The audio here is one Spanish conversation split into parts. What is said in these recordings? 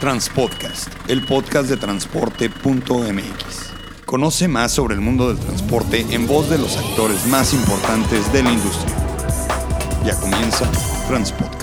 Transpodcast, el podcast de transporte.mx. Conoce más sobre el mundo del transporte en voz de los actores más importantes de la industria. Ya comienza Transpodcast.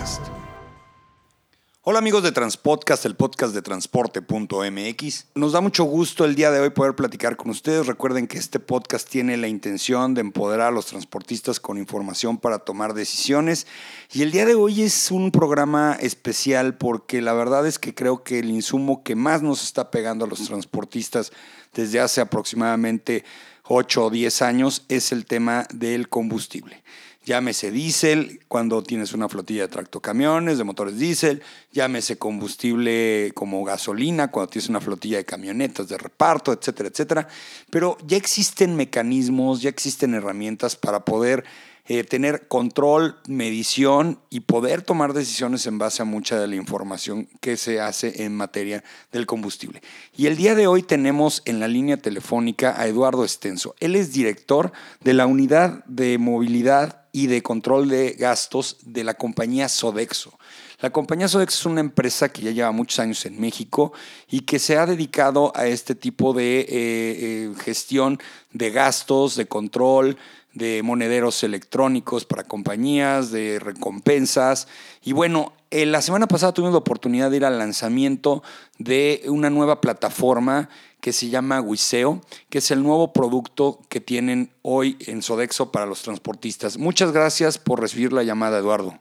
Hola amigos de Transpodcast, el podcast de transporte.mx. Nos da mucho gusto el día de hoy poder platicar con ustedes. Recuerden que este podcast tiene la intención de empoderar a los transportistas con información para tomar decisiones. Y el día de hoy es un programa especial porque la verdad es que creo que el insumo que más nos está pegando a los transportistas desde hace aproximadamente 8 o 10 años es el tema del combustible. Llámese diésel cuando tienes una flotilla de tractocamiones, de motores diésel. Llámese combustible como gasolina cuando tienes una flotilla de camionetas de reparto, etcétera, etcétera. Pero ya existen mecanismos, ya existen herramientas para poder eh, tener control, medición y poder tomar decisiones en base a mucha de la información que se hace en materia del combustible. Y el día de hoy tenemos en la línea telefónica a Eduardo Estenso. Él es director de la unidad de movilidad y de control de gastos de la compañía Sodexo. La compañía Sodexo es una empresa que ya lleva muchos años en México y que se ha dedicado a este tipo de eh, eh, gestión de gastos, de control, de monederos electrónicos para compañías, de recompensas. Y bueno, eh, la semana pasada tuvimos la oportunidad de ir al lanzamiento de una nueva plataforma que se llama Wiseo, que es el nuevo producto que tienen hoy en Sodexo para los transportistas. Muchas gracias por recibir la llamada, Eduardo.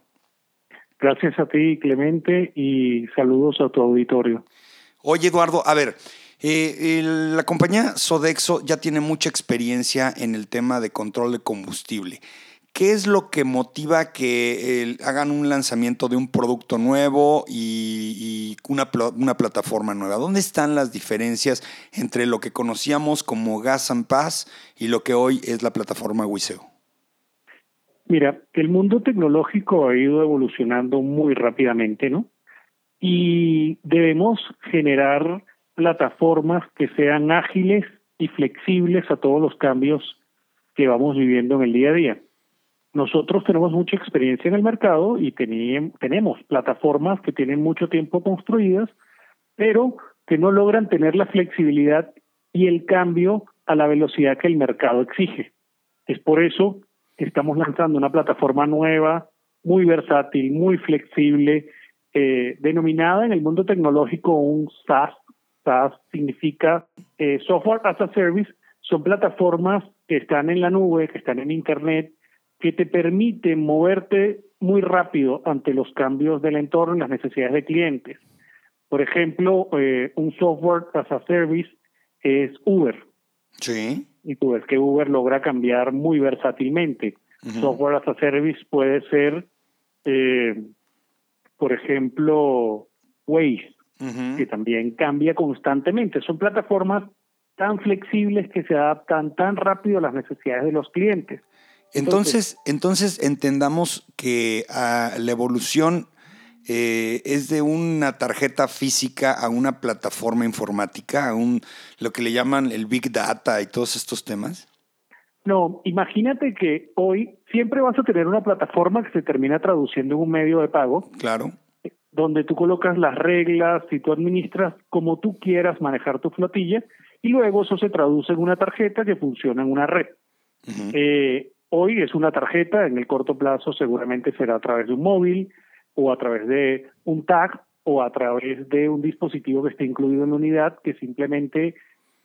Gracias a ti, Clemente, y saludos a tu auditorio. Oye, Eduardo, a ver, eh, la compañía Sodexo ya tiene mucha experiencia en el tema de control de combustible. ¿Qué es lo que motiva que hagan un lanzamiento de un producto nuevo y, una, una, plataforma nueva? ¿Dónde están las diferencias entre lo que conocíamos como Gas and Pass y lo que hoy es la plataforma Wiseo? Mira, el mundo tecnológico ha ido evolucionando muy rápidamente, ¿no? Y debemos generar plataformas que sean ágiles y flexibles a todos los cambios que vamos viviendo en el día a día. Nosotros tenemos mucha experiencia en el mercado y tenemos plataformas que tienen mucho tiempo construidas, pero que no logran tener la flexibilidad y el cambio a la velocidad que el mercado exige. Es por eso que estamos lanzando una plataforma nueva, muy versátil, muy flexible, eh, denominada en el mundo tecnológico un SaaS. SaaS significa eh, Software as a Service. Son plataformas que están en la nube, que están en Internet, que te permite moverte muy rápido ante los cambios del entorno y las necesidades de clientes. Por ejemplo, eh, un software as a service es Uber. Sí. Y tú ves que Uber logra cambiar muy versátilmente. Software as a service puede ser, eh, por ejemplo, Waze, que también cambia constantemente. Son plataformas tan flexibles que se adaptan tan rápido a las necesidades de los clientes. Entonces, entonces entendamos que ah, la evolución eh, es de una tarjeta física a una plataforma informática, a un lo que le llaman el Big Data y todos estos temas. No, imagínate que hoy siempre vas a tener una plataforma que se termina traduciendo en un medio de pago. Claro. Donde tú colocas las reglas y tú administras como tú quieras manejar tu flotilla y luego eso se traduce en una tarjeta que funciona en una red. Hoy es una tarjeta, en el corto plazo seguramente será a través de un móvil o a través de un tag o a través de un dispositivo que esté incluido en la unidad que simplemente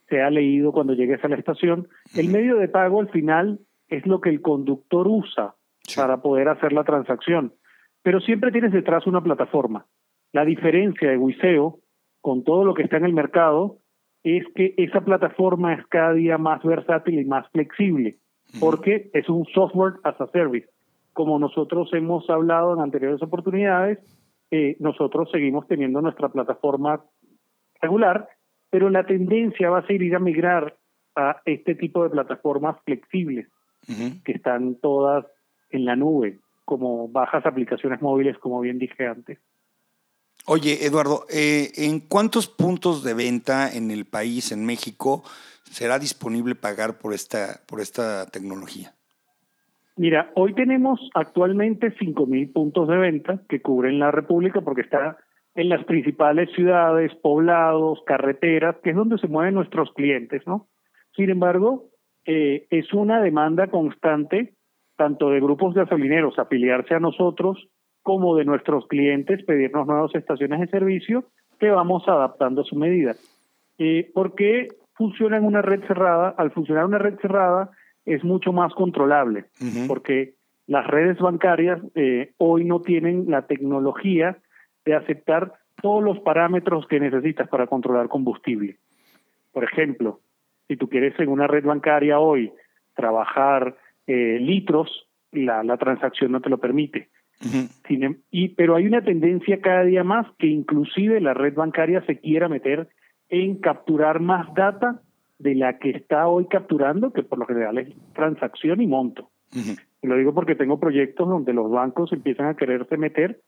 sea leído cuando llegues a la estación. El medio de pago al final es lo que el conductor usa para poder hacer la transacción, pero siempre tienes detrás una plataforma. La diferencia de Wiseo con todo lo que está en el mercado es que esa plataforma es cada día más versátil y más flexible porque es un software as a service. Como nosotros hemos hablado en anteriores oportunidades, eh, nosotros seguimos teniendo nuestra plataforma regular, pero la tendencia va a ser ir a migrar a este tipo de plataformas flexibles, que están todas en la nube, como bajas aplicaciones móviles, como bien dije antes. Oye, Eduardo, eh, ¿en cuántos puntos de venta en el país, en México, será disponible pagar por esta, por esta tecnología? Mira, hoy tenemos actualmente 5.000 puntos de venta que cubren la República porque está en las principales ciudades, poblados, carreteras, que es donde se mueven nuestros clientes, ¿no? Sin embargo, eh, es una demanda constante tanto de grupos gasolineros afiliarse a nosotros como de nuestros clientes pedirnos nuevas estaciones de servicio que vamos adaptando a su medida. Eh, ¿Por qué funciona en una red cerrada? Al funcionar una red cerrada es mucho más controlable, porque las redes bancarias eh, hoy no tienen la tecnología de aceptar todos los parámetros que necesitas para controlar combustible. Por ejemplo, si tú quieres en una red bancaria hoy trabajar eh, litros, la, la transacción no te lo permite. Em, y, pero hay una tendencia cada día más que inclusive la red bancaria se quiera meter en capturar más data de la que está hoy capturando, que por lo general es transacción y monto. Y lo digo porque tengo proyectos donde los bancos empiezan a quererse meter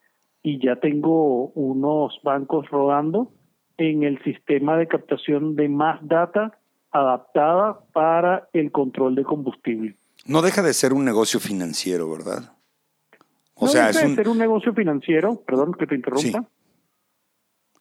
y ya tengo unos bancos rodando en el sistema de captación de más data adaptada para el control de combustible. No deja de ser un negocio financiero, ¿verdad? O no sea, deja es de ser un negocio financiero, perdón que te interrumpa.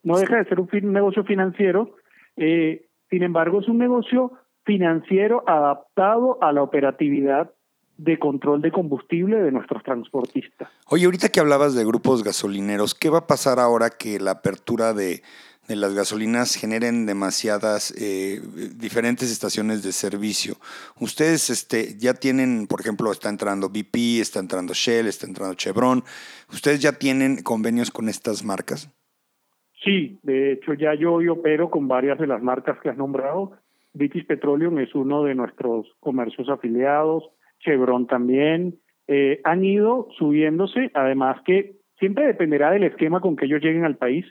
No deja de ser un negocio financiero, eh, sin embargo es un negocio financiero adaptado a la operatividad de control de combustible de nuestros transportistas. Oye, ahorita que hablabas de grupos gasolineros, ¿qué va a pasar ahora que la apertura de, de las gasolinas generen demasiadas eh, diferentes estaciones de servicio. Ustedes este, ya tienen, por ejemplo, está entrando BP, está entrando Shell, está entrando Chevron. ¿Ustedes ya tienen convenios con estas marcas? Sí, de hecho ya yo opero con varias de las marcas que has nombrado. British Petroleum es uno de nuestros comercios afiliados, Chevron también. Eh, han ido subiéndose, además que siempre dependerá del esquema con que ellos lleguen al país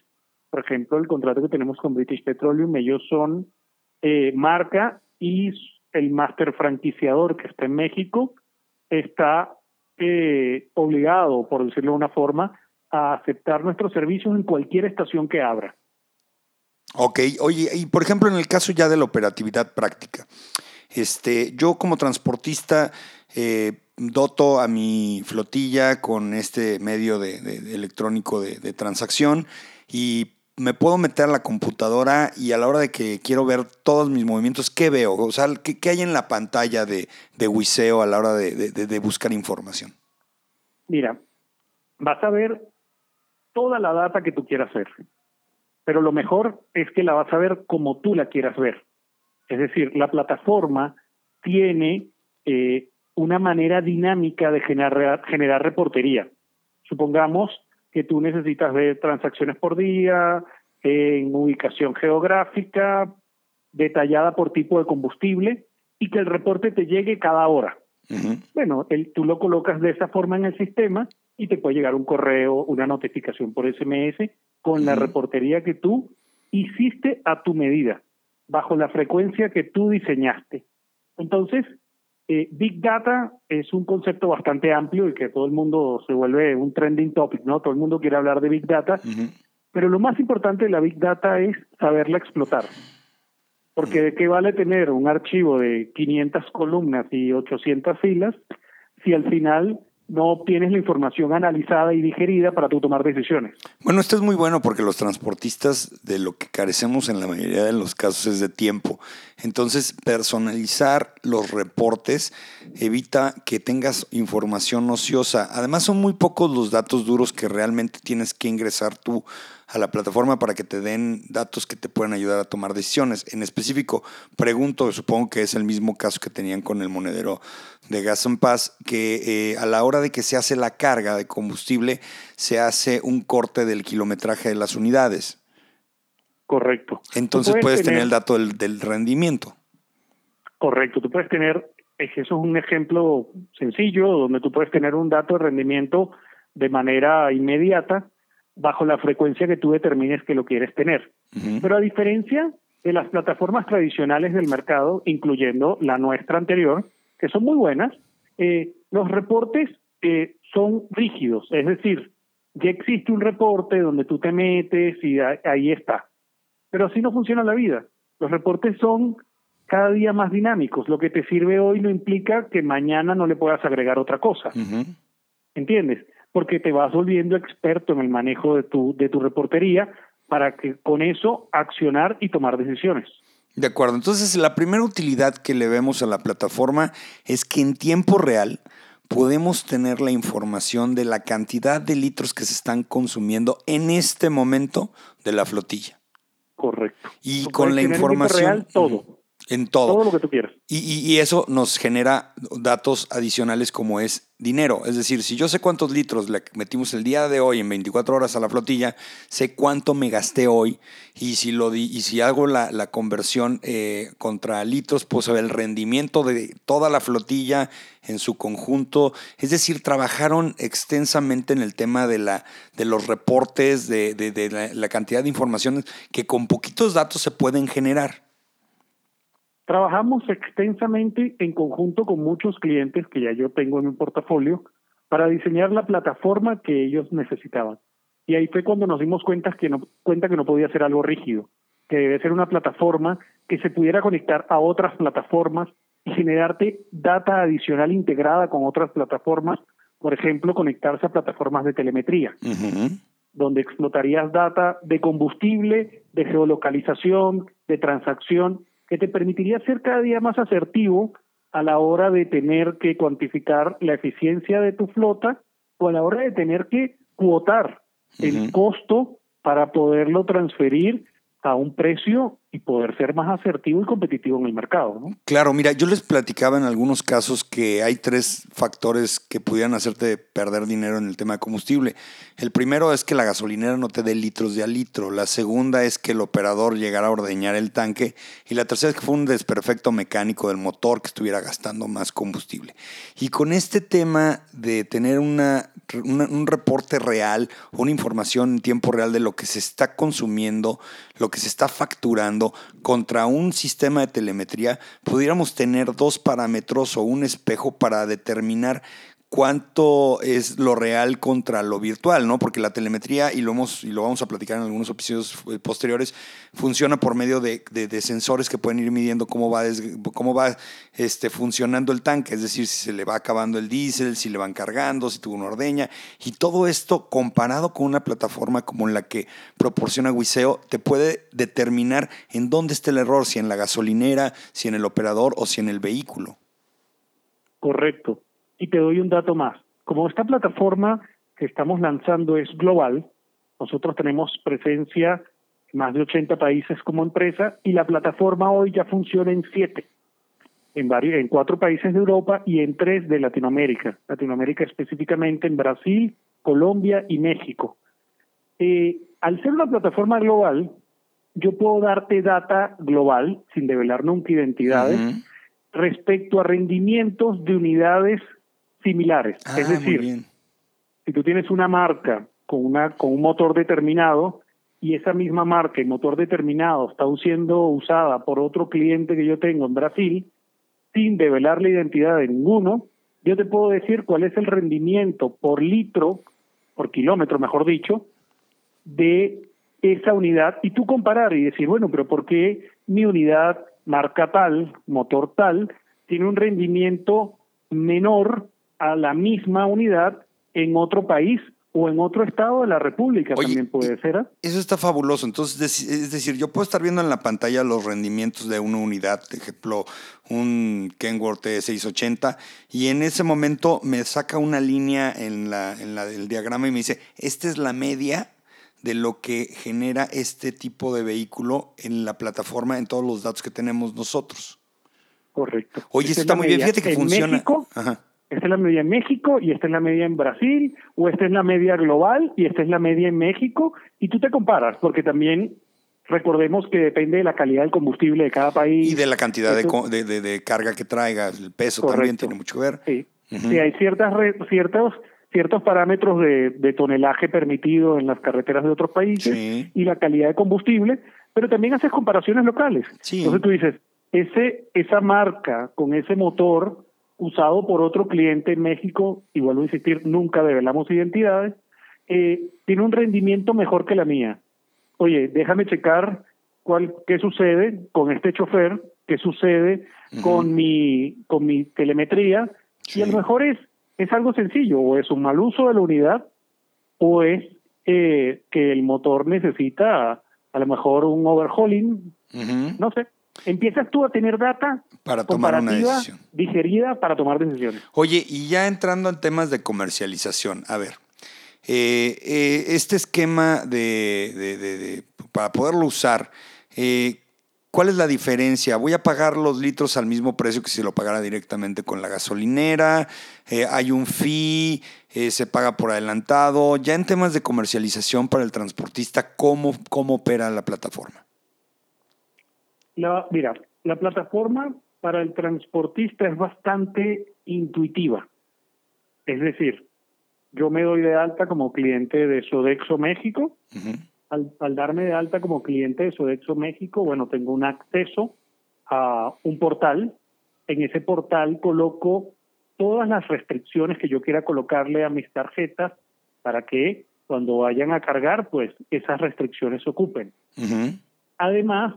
por ejemplo, el contrato que tenemos con British Petroleum, ellos son eh, marca y el máster franquiciador que está en México está eh, obligado, por decirlo de una forma, a aceptar nuestros servicios en cualquier estación que abra. Ok, oye, y por ejemplo, en el caso ya de la operatividad práctica, este, yo como transportista eh, doto a mi flotilla con este medio de, electrónico de, de, transacción y me puedo meter a la computadora y a la hora de que quiero ver todos mis movimientos, ¿qué veo? O sea, ¿qué, hay en la pantalla de, de Wiseo a la hora de, buscar información? Mira, vas a ver toda la data que tú quieras ver, pero lo mejor es que la vas a ver como tú la quieras ver. Es decir, la plataforma tiene eh, una manera dinámica de generar, generar reportería. Supongamos que tú necesitas ver transacciones por día, en ubicación geográfica, detallada por tipo de combustible y que el reporte te llegue cada hora. Bueno, el, tú lo colocas de esa forma en el sistema y te puede llegar un correo, una notificación por SMS con la reportería que tú hiciste a tu medida, bajo la frecuencia que tú diseñaste. Entonces, eh, Big Data es un concepto bastante amplio y que todo el mundo se vuelve un trending topic, ¿no? Todo el mundo quiere hablar de Big Data, pero lo más importante de la Big Data es saberla explotar. Porque de qué vale tener un archivo de 500 columnas y 800 filas si al final no obtienes la información analizada y digerida para tú tomar decisiones. Bueno, esto es muy bueno porque los transportistas de lo que carecemos en la mayoría de los casos es de tiempo. Entonces, personalizar los reportes evita que tengas información ociosa. Además, son muy pocos los datos duros que realmente tienes que ingresar tú a la plataforma para que te den datos que te puedan ayudar a tomar decisiones. En específico, pregunto, supongo que es el mismo caso que tenían con el monedero de Gas en Paz, que eh, a la hora de que se hace la carga de combustible, se hace un corte del kilometraje de las unidades. Correcto. Entonces puedes, tener, el dato del, rendimiento. Correcto, tú puedes tener, eso es un ejemplo sencillo, donde tú puedes tener un dato de rendimiento de manera inmediata bajo la frecuencia que tú determines que lo quieres tener. Pero a diferencia de las plataformas tradicionales del mercado, incluyendo la nuestra anterior, que son muy buenas, eh, los reportes eh, son rígidos, es decir, ya existe un reporte donde tú te metes y ahí está. Pero así no funciona la vida. Los reportes son cada día más dinámicos. Lo que te sirve hoy no implica que mañana no le puedas agregar otra cosa. ¿Entiendes? Porque te vas volviendo experto en el manejo de tu, de tu reportería para que con eso accionar y tomar decisiones. De acuerdo, entonces la primera utilidad que le vemos a la plataforma es que en tiempo real podemos tener la información de la cantidad de litros que se están consumiendo en este momento de la flotilla. Correcto. Y con la información... Real, todo. En todo. Todo lo que tú quieras. Y, eso nos genera datos adicionales como es dinero. Es decir, si yo sé cuántos litros le metimos el día de hoy en 24 horas a la flotilla, sé cuánto me gasté hoy y si, lo di, y si hago la, conversión eh, contra litros, pues el rendimiento de toda la flotilla en su conjunto. Es decir, trabajaron extensamente en el tema de, la, de los reportes, de, de, la cantidad de informaciones que con poquitos datos se pueden generar. Trabajamos extensamente en conjunto con muchos clientes que ya yo tengo en mi portafolio para diseñar la plataforma que ellos necesitaban. Y ahí fue cuando nos dimos cuenta que no, cuenta que no podía ser algo rígido, que debe ser una plataforma que se pudiera conectar a otras plataformas y generarte data adicional integrada con otras plataformas, por ejemplo, conectarse a plataformas de telemetría, donde explotarías data de combustible, de geolocalización, de transacción que te permitiría ser cada día más asertivo a la hora de tener que cuantificar la eficiencia de tu flota o a la hora de tener que cuotar el costo para poderlo transferir a un precio y poder ser más asertivo y competitivo en el mercado. ¿no? Claro, mira, yo les platicaba en algunos casos que hay tres factores que pudieran hacerte perder dinero en el tema de combustible. El primero es que la gasolinera no te dé litros de a litro. La segunda es que el operador llegara a ordeñar el tanque. Y la tercera es que fue un desperfecto mecánico del motor que estuviera gastando más combustible. Y con este tema de tener una, un reporte real, una información en tiempo real de lo que se está consumiendo, lo que se está facturando, contra un sistema de telemetría, pudiéramos tener dos parámetros o un espejo para determinar cuánto es lo real contra lo virtual, ¿no? Porque la telemetría, y lo, hemos, y lo vamos a platicar en algunos episodios eh, posteriores, funciona por medio de, sensores que pueden ir midiendo cómo va, cómo va este, funcionando el tanque, es decir, si se le va acabando el diésel, si le van cargando, si tuvo una ordeña, y todo esto comparado con una plataforma como la que proporciona Wiseo, te puede determinar en dónde está el error, si en la gasolinera, si en el operador o si en el vehículo. Correcto. Y te doy un dato más. Como esta plataforma que estamos lanzando es global, nosotros tenemos presencia en más de 80 países como empresa y la plataforma hoy ya funciona en siete, en, varios, en cuatro países de Europa y en tres de Latinoamérica. Latinoamérica específicamente en Brasil, Colombia y México. Eh, al ser una plataforma global, yo puedo darte data global, sin develar nunca identidades, respecto a rendimientos de unidades similares. Ah, es decir, si tú tienes una marca con, una, con un motor determinado y esa misma marca y motor determinado está siendo usada por otro cliente que yo tengo en Brasil, sin develar la identidad de ninguno, yo te puedo decir cuál es el rendimiento por litro, por kilómetro, mejor dicho, de esa unidad y tú comparar y decir, bueno, pero ¿por qué mi unidad marca tal, motor tal, tiene un rendimiento menor a la misma unidad en otro país o en otro estado de la República también puede ser. ¿ah? Eso está fabuloso. Entonces, es decir, yo puedo estar viendo en la pantalla los rendimientos de una unidad, por ejemplo, un Kenworth 680, y en ese momento me saca una línea en la, en la del diagrama y me dice, esta es la media de lo que genera este tipo de vehículo en la plataforma, en todos los datos que tenemos nosotros. Correcto. Oye, eso está muy bien. Fíjate que funciona. México, esta es la media en México y esta es la media en Brasil, o esta es la media global y esta es la media en México, y tú te comparas, porque también recordemos que depende de la calidad del combustible de cada país. Y de la cantidad de, de, carga que traiga, el peso también tiene mucho que ver. Sí, sí hay ciertas, ciertos, ciertos parámetros de, tonelaje permitido en las carreteras de otros países y la calidad de combustible, pero también haces comparaciones locales. Entonces tú dices, ese, esa marca con ese motor usado por otro cliente en México, y vuelvo a insistir, nunca develamos identidades, eh, tiene un rendimiento mejor que la mía. Oye, déjame checar cuál, qué sucede con este chofer, qué sucede con mi con mi telemetría, y a lo mejor es es algo sencillo, o es un mal uso de la unidad, o es eh, que el motor necesita a lo mejor un overhauling, no sé. Empiezas tú a tener data para tomar una decisión. digerida para tomar decisiones. Oye, y ya entrando en temas de comercialización, a ver, eh, eh, este esquema de, de, de, para poderlo usar, eh, ¿Cuál es la diferencia? ¿Voy a pagar los litros al mismo precio que si lo pagara directamente con la gasolinera? ¿Hay un fee? ¿Se paga por adelantado? Ya en temas de comercialización para el transportista, ¿cómo, cómo opera la plataforma? La, mira, la plataforma para el transportista es bastante intuitiva. Es decir, yo me doy de alta como cliente de Sodexo México al, darme de alta como cliente de Sodexo México, bueno, tengo un acceso a un portal. En ese portal coloco todas las restricciones que yo quiera colocarle a mis tarjetas para que cuando vayan a cargar, pues esas restricciones se ocupen. Además,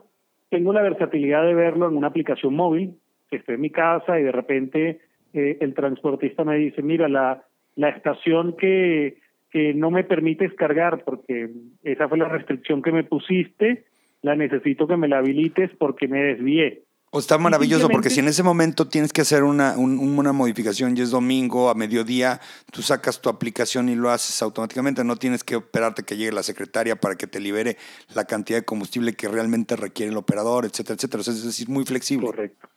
tengo la versatilidad de verlo en una aplicación móvil, que estoy en mi casa y de repente eh, el transportista me dice, mira, la, la estación que que no me permites cargar porque esa fue la restricción que me pusiste, la necesito que me la habilites porque me desvié. O está maravilloso porque si en ese momento tienes que hacer una, una modificación y es domingo a mediodía, tú sacas tu aplicación y lo haces automáticamente, no tienes que esperarte que llegue la secretaria para que te libere la cantidad de combustible que realmente requiere el operador, etcétera, etcétera. es decir, muy flexible. Correcto.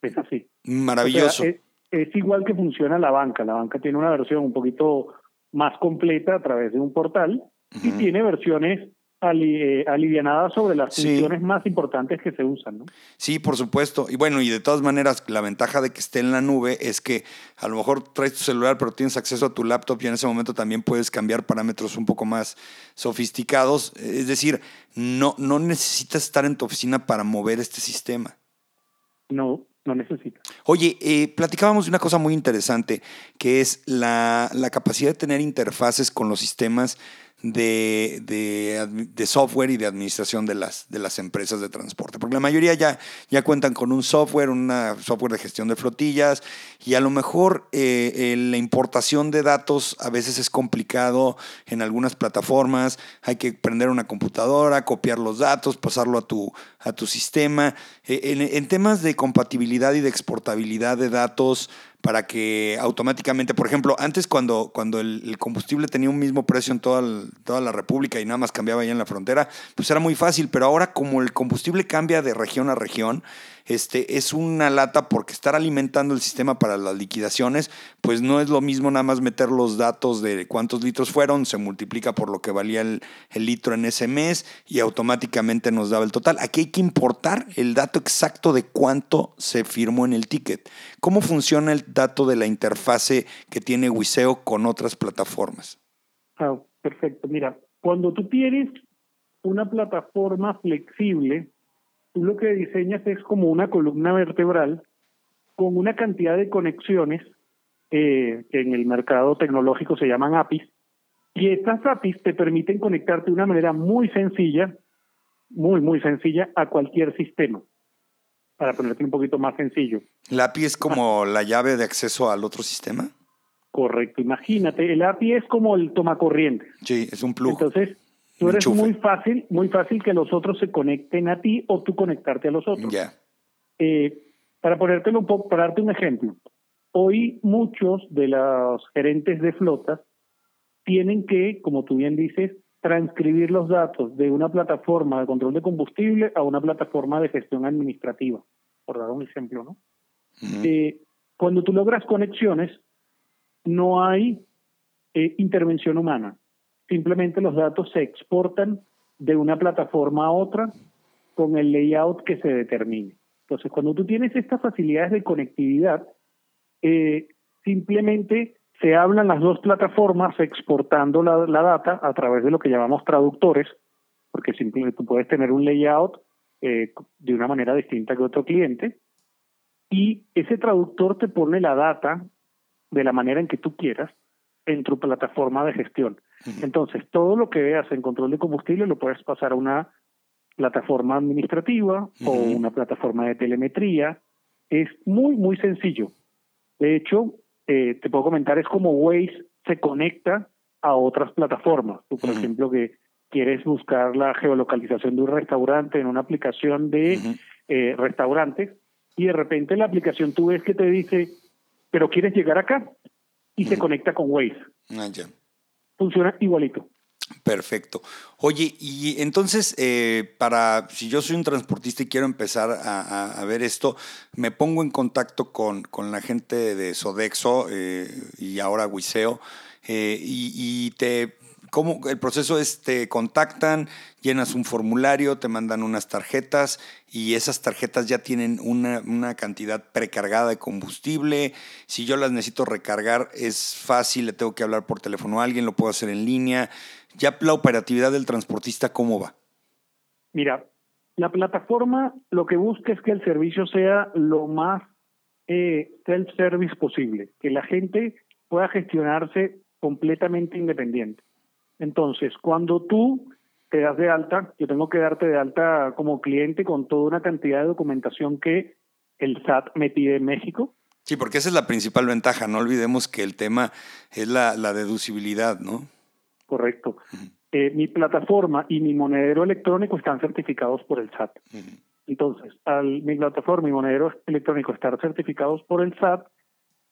Es así. Maravilloso. es, igual que funciona la banca. La banca tiene una versión un poquito más completa a través de un portal y tiene versiones eh, alivianadas sobre las funciones más importantes que se usan. ¿no? Sí, por supuesto. Y bueno, y de todas maneras, la ventaja de que esté en la nube es que a lo mejor traes tu celular, pero tienes acceso a tu laptop y en ese momento también puedes cambiar parámetros un poco más sofisticados. Es decir, no, no necesitas estar en tu oficina para mover este sistema. No, no necesita. Oye, eh, platicábamos de una cosa muy interesante, que es la, la capacidad de tener interfaces con los sistemas de, de, software y de administración de las, de las empresas de transporte. Porque la mayoría ya, ya cuentan con un software, un software de gestión de flotillas, y a lo mejor eh, eh, la importación de datos a veces es complicado en algunas plataformas. Hay que prender una computadora, copiar los datos, pasarlo a tu, a tu sistema. Eh, en, en temas de compatibilidad y de exportabilidad de datos, para que automáticamente, por ejemplo, antes cuando, cuando el, combustible tenía un mismo precio en toda, toda la República y nada más cambiaba allá en la frontera, pues era muy fácil, pero ahora como el combustible cambia de región a región, este, es una lata porque estar alimentando el sistema para las liquidaciones, pues no es lo mismo nada más meter los datos de cuántos litros fueron, se multiplica por lo que valía el, litro en ese mes y automáticamente nos daba el total. Aquí hay que importar el dato exacto de cuánto se firmó en el ticket. ¿Cómo funciona el dato de la interfase que tiene Wiseo con otras plataformas? Ah, perfecto. Mira, cuando tú tienes una plataforma flexible, tú lo que diseñas es como una columna vertebral con una cantidad de conexiones eh, que en el mercado tecnológico se llaman APIs, y estas APIs te permiten conectarte de una manera muy sencilla, muy, muy sencilla, a cualquier sistema. Para ponerte un poquito más sencillo. ¿La API es como la llave de acceso al otro sistema? Correcto, imagínate, el API es como el tomacorriente. Sí, es un plug. Entonces, Tú eres muy fácil, muy fácil que los otros se conecten a ti o tú conectarte a los otros. Eh, para ponértelo un poco, para darte un ejemplo, hoy muchos de los gerentes de flotas tienen que, como tú bien dices, transcribir los datos de una plataforma de control de combustible a una plataforma de gestión administrativa, por dar un ejemplo, ¿no? Eh, cuando tú logras conexiones, no hay eh, intervención humana. Simplemente los datos se exportan de una plataforma a otra con el layout que se determine. Entonces, cuando tú tienes estas facilidades de conectividad, eh, simplemente se hablan las dos plataformas exportando la, data a través de lo que llamamos traductores, porque simplemente tú puedes tener un layout eh, de una manera distinta que otro cliente, y ese traductor te pone la data de la manera en que tú quieras en tu plataforma de gestión. Entonces, todo lo que veas en control de combustible lo puedes pasar a una plataforma administrativa o una plataforma de telemetría. Es muy, muy sencillo. De hecho, eh, te puedo comentar, es como Waze se conecta a otras plataformas. Tú, por ejemplo, que quieres buscar la geolocalización de un restaurante en una aplicación de eh, restaurantes y de repente la aplicación tú ves que te dice, pero quieres llegar acá y se conecta con Waze. Ah, Funciona igualito. Perfecto. Oye, y entonces, eh, para si yo soy un transportista y quiero empezar a, ver esto, me pongo en contacto con, con la gente de Sodexo eh, y ahora Wiseo, eh, y, te ¿Cómo el proceso es? Te contactan, llenas un formulario, te mandan unas tarjetas y esas tarjetas ya tienen una, cantidad precargada de combustible. Si yo las necesito recargar, es fácil, le tengo que hablar por teléfono a alguien, lo puedo hacer en línea. Ya la operatividad del transportista, ¿cómo va? Mira, la plataforma lo que busca es que el servicio sea lo más eh, self-service posible, que la gente pueda gestionarse completamente independiente. Entonces, cuando tú te das de alta, yo tengo que darte de alta como cliente con toda una cantidad de documentación que el SAT me pide en México. Sí, porque esa es la principal ventaja. No olvidemos que el tema es la, deducibilidad, ¿no? Correcto. Eh, mi plataforma y mi monedero electrónico están certificados por el SAT. Entonces, al mi plataforma y monedero electrónico estar certificados por el SAT,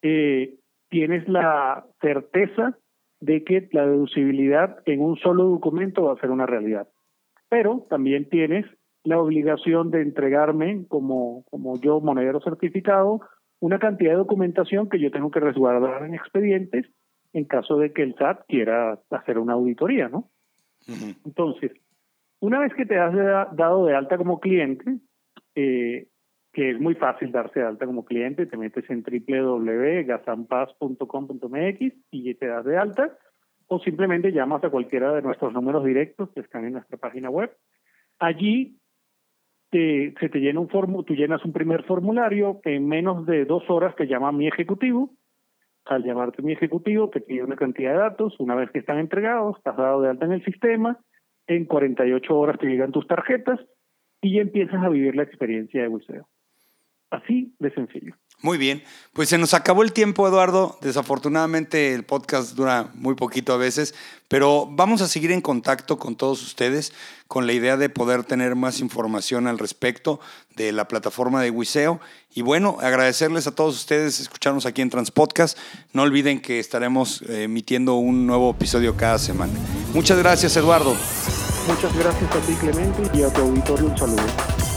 eh, tienes la certeza de que la deducibilidad en un solo documento va a ser una realidad. Pero también tienes la obligación de entregarme, como, como yo, monedero certificado, una cantidad de documentación que yo tengo que resguardar en expedientes en caso de que el SAT quiera hacer una auditoría, ¿no? Entonces, una vez que te has dado de alta como cliente, eh, que es muy fácil darse de alta como cliente, te metes en www.gazampaz.com.mx y te das de alta, o simplemente llamas a cualquiera de nuestros números directos que están en nuestra página web. Allí te, se te llena un formu, tú llenas un primer formulario, en menos de dos horas te llama mi ejecutivo, al llamarte mi ejecutivo te pide una cantidad de datos, una vez que están entregados, estás dado de alta en el sistema, en 48 horas te llegan tus tarjetas y ya empiezas a vivir la experiencia de buceo. Así de sencillo. Muy bien, pues se nos acabó el tiempo, Eduardo. Desafortunadamente el podcast dura muy poquito a veces, pero vamos a seguir en contacto con todos ustedes con la idea de poder tener más información al respecto de la plataforma de Wiseo. Y bueno, agradecerles a todos ustedes escucharnos aquí en Transpodcast. No olviden que estaremos eh, emitiendo un nuevo episodio cada semana. Muchas gracias, Eduardo. Muchas gracias a ti, Clemente, y a tu auditorio un saludo.